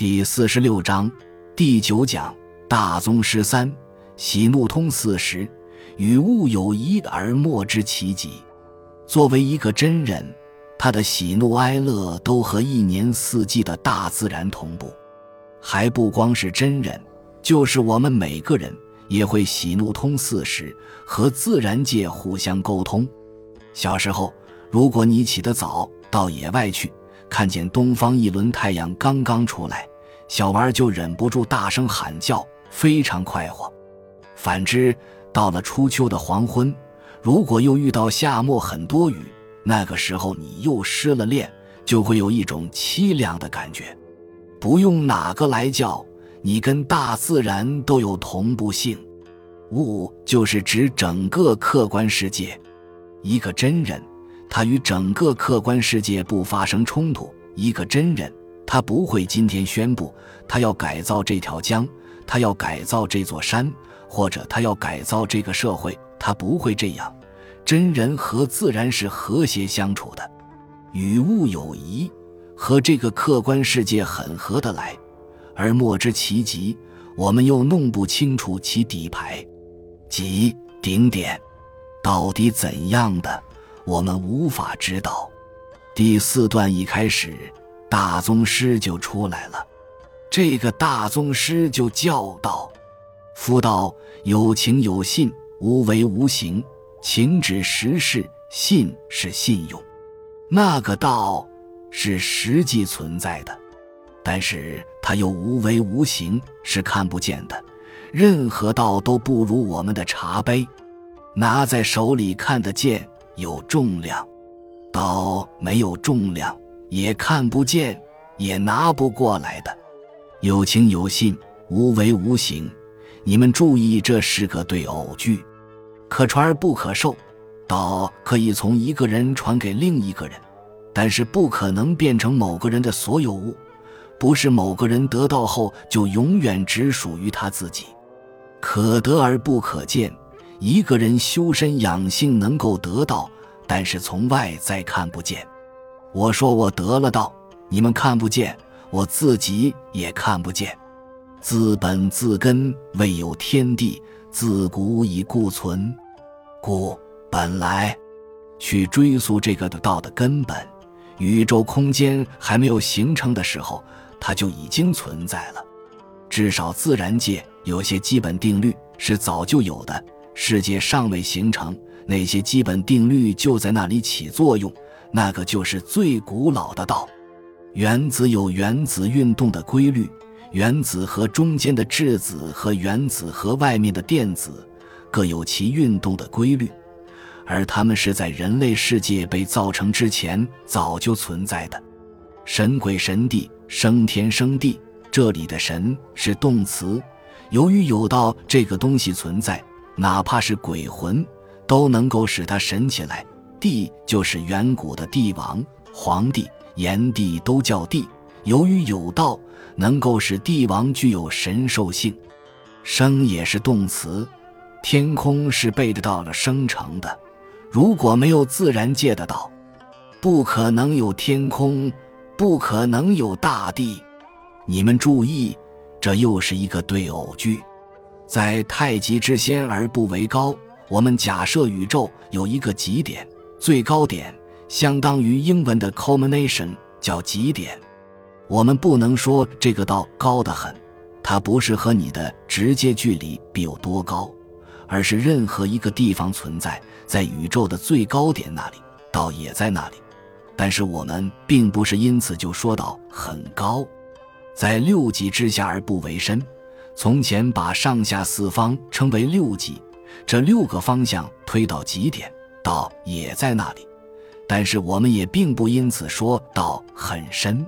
第四十六章第九讲大宗师三喜怒通四时，与物有一而莫知其极。作为一个真人，他的喜怒哀乐都和一年四季的大自然同步。还不光是真人，就是我们每个人也会喜怒通四时，和自然界互相沟通。小时候，如果你起得早，到野外去。看见东方一轮太阳刚刚出来，小娃儿就忍不住大声喊叫，非常快活。反之，到了初秋的黄昏，如果又遇到夏末很多雨，那个时候你又失了恋，就会有一种凄凉的感觉。不用哪个来叫，你跟大自然都有同步性。物就是指整个客观世界，一个真人。他与整个客观世界不发生冲突。一个真人，他不会今天宣布他要改造这条江，他要改造这座山，或者他要改造这个社会。他不会这样。真人和自然是和谐相处的，与物有宜，和这个客观世界很合得来，而莫知其极。我们又弄不清楚其底牌，即顶点，到底怎样的？我们无法知道。第四段一开始，大宗师就出来了。这个大宗师就叫道：“夫道有情有信，无为无形。情指实事，信是信用。那个道是实际存在的，但是它又无为无形，是看不见的。任何道都不如我们的茶杯，拿在手里看得见。”有重量，刀没有重量，也看不见，也拿不过来的。有情有信，无为无形。你们注意，这是个对偶句，可传而不可受。道可以从一个人传给另一个人，但是不可能变成某个人的所有物。不是某个人得到后就永远只属于他自己。可得而不可见。一个人修身养性能够得到，但是从外在看不见。我说我得了道，你们看不见，我自己也看不见。自本自根未有天地，自古以固存。故本来去追溯这个的道的根本，宇宙空间还没有形成的时候，它就已经存在了。至少自然界有些基本定律是早就有的。世界尚未形成，那些基本定律就在那里起作用。那个就是最古老的道。原子有原子运动的规律，原子核中间的质子和原子核外面的电子各有其运动的规律，而它们是在人类世界被造成之前早就存在的。神鬼神帝，生天生地，这里的神是动词。由于有道这个东西存在。哪怕是鬼魂，都能够使它神起来。帝就是远古的帝王、皇帝、炎帝都叫帝。由于有道，能够使帝王具有神兽性。生也是动词，天空是背着道了生成的。如果没有自然界的道，不可能有天空，不可能有大地。你们注意，这又是一个对偶句。在太极之先而不为高。我们假设宇宙有一个极点，最高点相当于英文的 culmination，叫极点。我们不能说这个道高得很，它不是和你的直接距离比有多高，而是任何一个地方存在在宇宙的最高点那里，道也在那里。但是我们并不是因此就说到很高，在六极之下而不为深。从前把上下四方称为六极，这六个方向推到极点，道也在那里。但是我们也并不因此说道很深，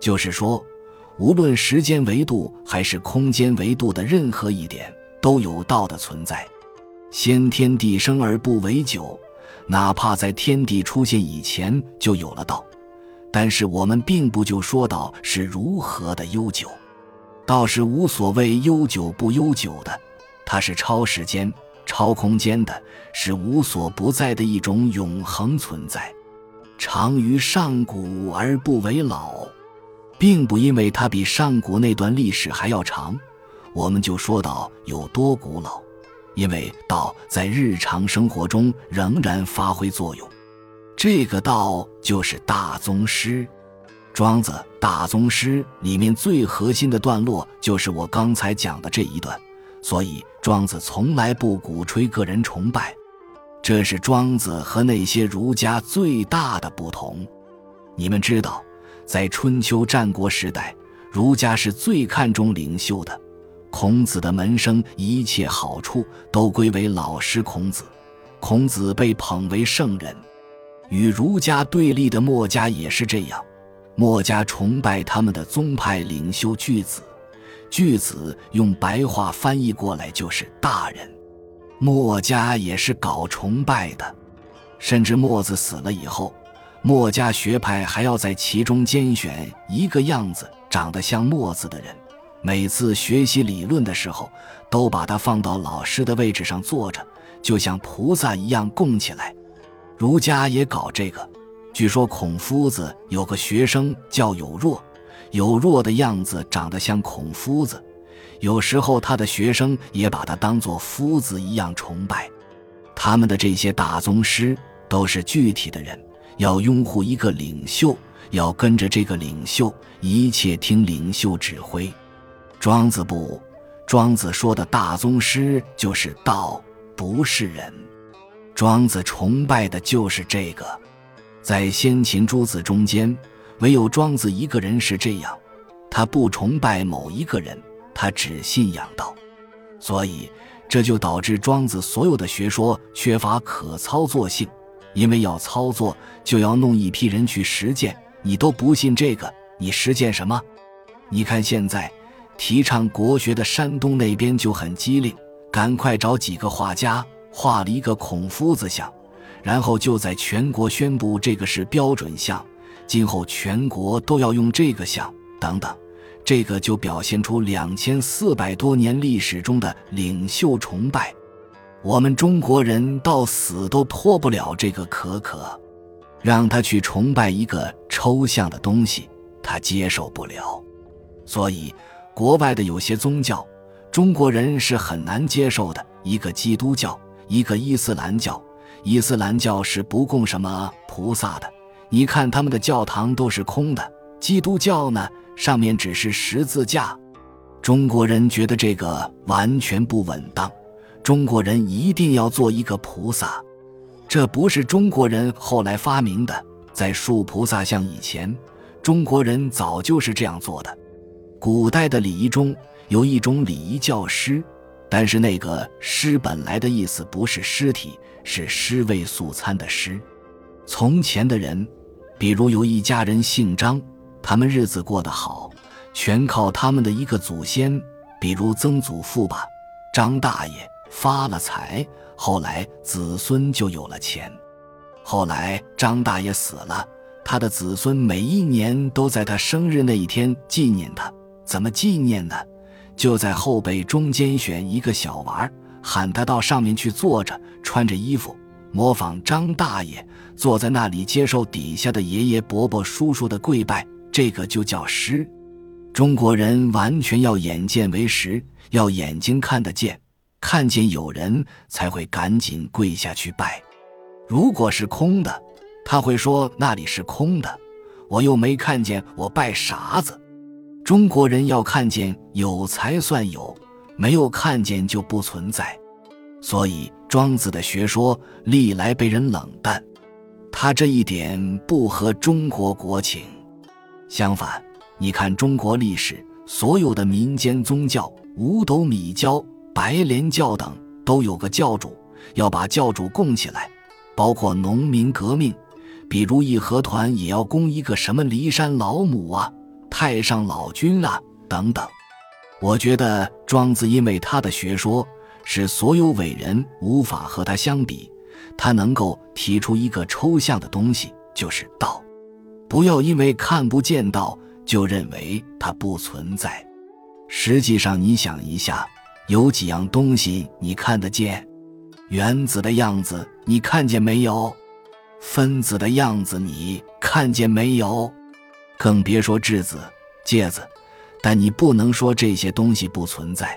就是说，无论时间维度还是空间维度的任何一点，都有道的存在。先天地生而不为久，哪怕在天地出现以前就有了道，但是我们并不就说道是如何的悠久。道是无所谓悠久不悠久的，它是超时间、超空间的，是无所不在的一种永恒存在。长于上古而不为老，并不因为它比上古那段历史还要长，我们就说到有多古老，因为道在日常生活中仍然发挥作用。这个道就是大宗师，庄子大宗师里面最核心的段落就是我刚才讲的这一段，所以庄子从来不鼓吹个人崇拜，这是庄子和那些儒家最大的不同。你们知道，在春秋战国时代，儒家是最看重领袖的，孔子的门生一切好处都归为老师孔子，孔子被捧为圣人。与儒家对立的墨家也是这样，墨家崇拜他们的宗派领袖巨子，巨子用白话翻译过来就是大人。墨家也是搞崇拜的，甚至墨子死了以后，墨家学派还要在其中拣选一个样子长得像墨子的人，每次学习理论的时候，都把他放到老师的位置上坐着，就像菩萨一样供起来。儒家也搞这个，据说孔夫子有个学生叫有若，有弱的样子长得像孔夫子，有时候他的学生也把他当作夫子一样崇拜。他们的这些大宗师都是具体的人，要拥护一个领袖，要跟着这个领袖，一切听领袖指挥。庄子不，庄子说的大宗师就是道，不是人。庄子崇拜的就是这个，在先秦诸子中间，唯有庄子一个人是这样，他不崇拜某一个人，他只信仰道，所以这就导致庄子所有的学说缺乏可操作性，因为要操作就要弄一批人去实践，你都不信这个，你实践什么？你看现在提倡国学的山东那边就很机灵，赶快找几个画家。画了一个孔夫子像，然后就在全国宣布这个是标准像，今后全国都要用这个像。等等，这个就表现出两千四百多年历史中的领袖崇拜。我们中国人到死都脱不了这个可可，让他去崇拜一个抽象的东西，他接受不了。所以，国外的有些宗教，中国人是很难接受的。一个基督教。一个伊斯兰教，伊斯兰教是不供什么菩萨的，你看他们的教堂都是空的。基督教呢，上面只是十字架。中国人觉得这个完全不稳当，中国人一定要做一个菩萨，这不是中国人后来发明的，在树菩萨像以前，中国人早就是这样做的。古代的礼仪中有一种礼仪叫师。但是那个尸本来的意思不是尸体，是尸位素餐的尸。从前的人，比如有一家人姓张，他们日子过得好，全靠他们的一个祖先，比如曾祖父吧，张大爷发了财，后来子孙就有了钱。后来张大爷死了，他的子孙每一年都在他生日那一天纪念他。怎么纪念呢？就在后背中间选一个小娃儿喊他到上面去坐着，穿着衣服，模仿张大爷坐在那里接受底下的爷爷伯伯叔叔的跪拜，这个就叫师。中国人完全要眼见为实，要眼睛看得见，看见有人才会赶紧跪下去拜。如果是空的，他会说那里是空的，我又没看见，我拜啥子？中国人要看见有才算有，没有看见就不存在。所以庄子的学说历来被人冷淡，他这一点不合中国国情。相反，你看中国历史，所有的民间宗教，五斗米教、白莲教等，都有个教主，要把教主供起来。包括农民革命，比如义和团也要供一个什么骊山老母啊。太上老君啊，等等，我觉得庄子因为他的学说使所有伟人无法和他相比，他能够提出一个抽象的东西，就是道。不要因为看不见道就认为它不存在。实际上，你想一下，有几样东西你看得见？原子的样子你看见没有？分子的样子你看见没有？更别说质子、介子，但你不能说这些东西不存在。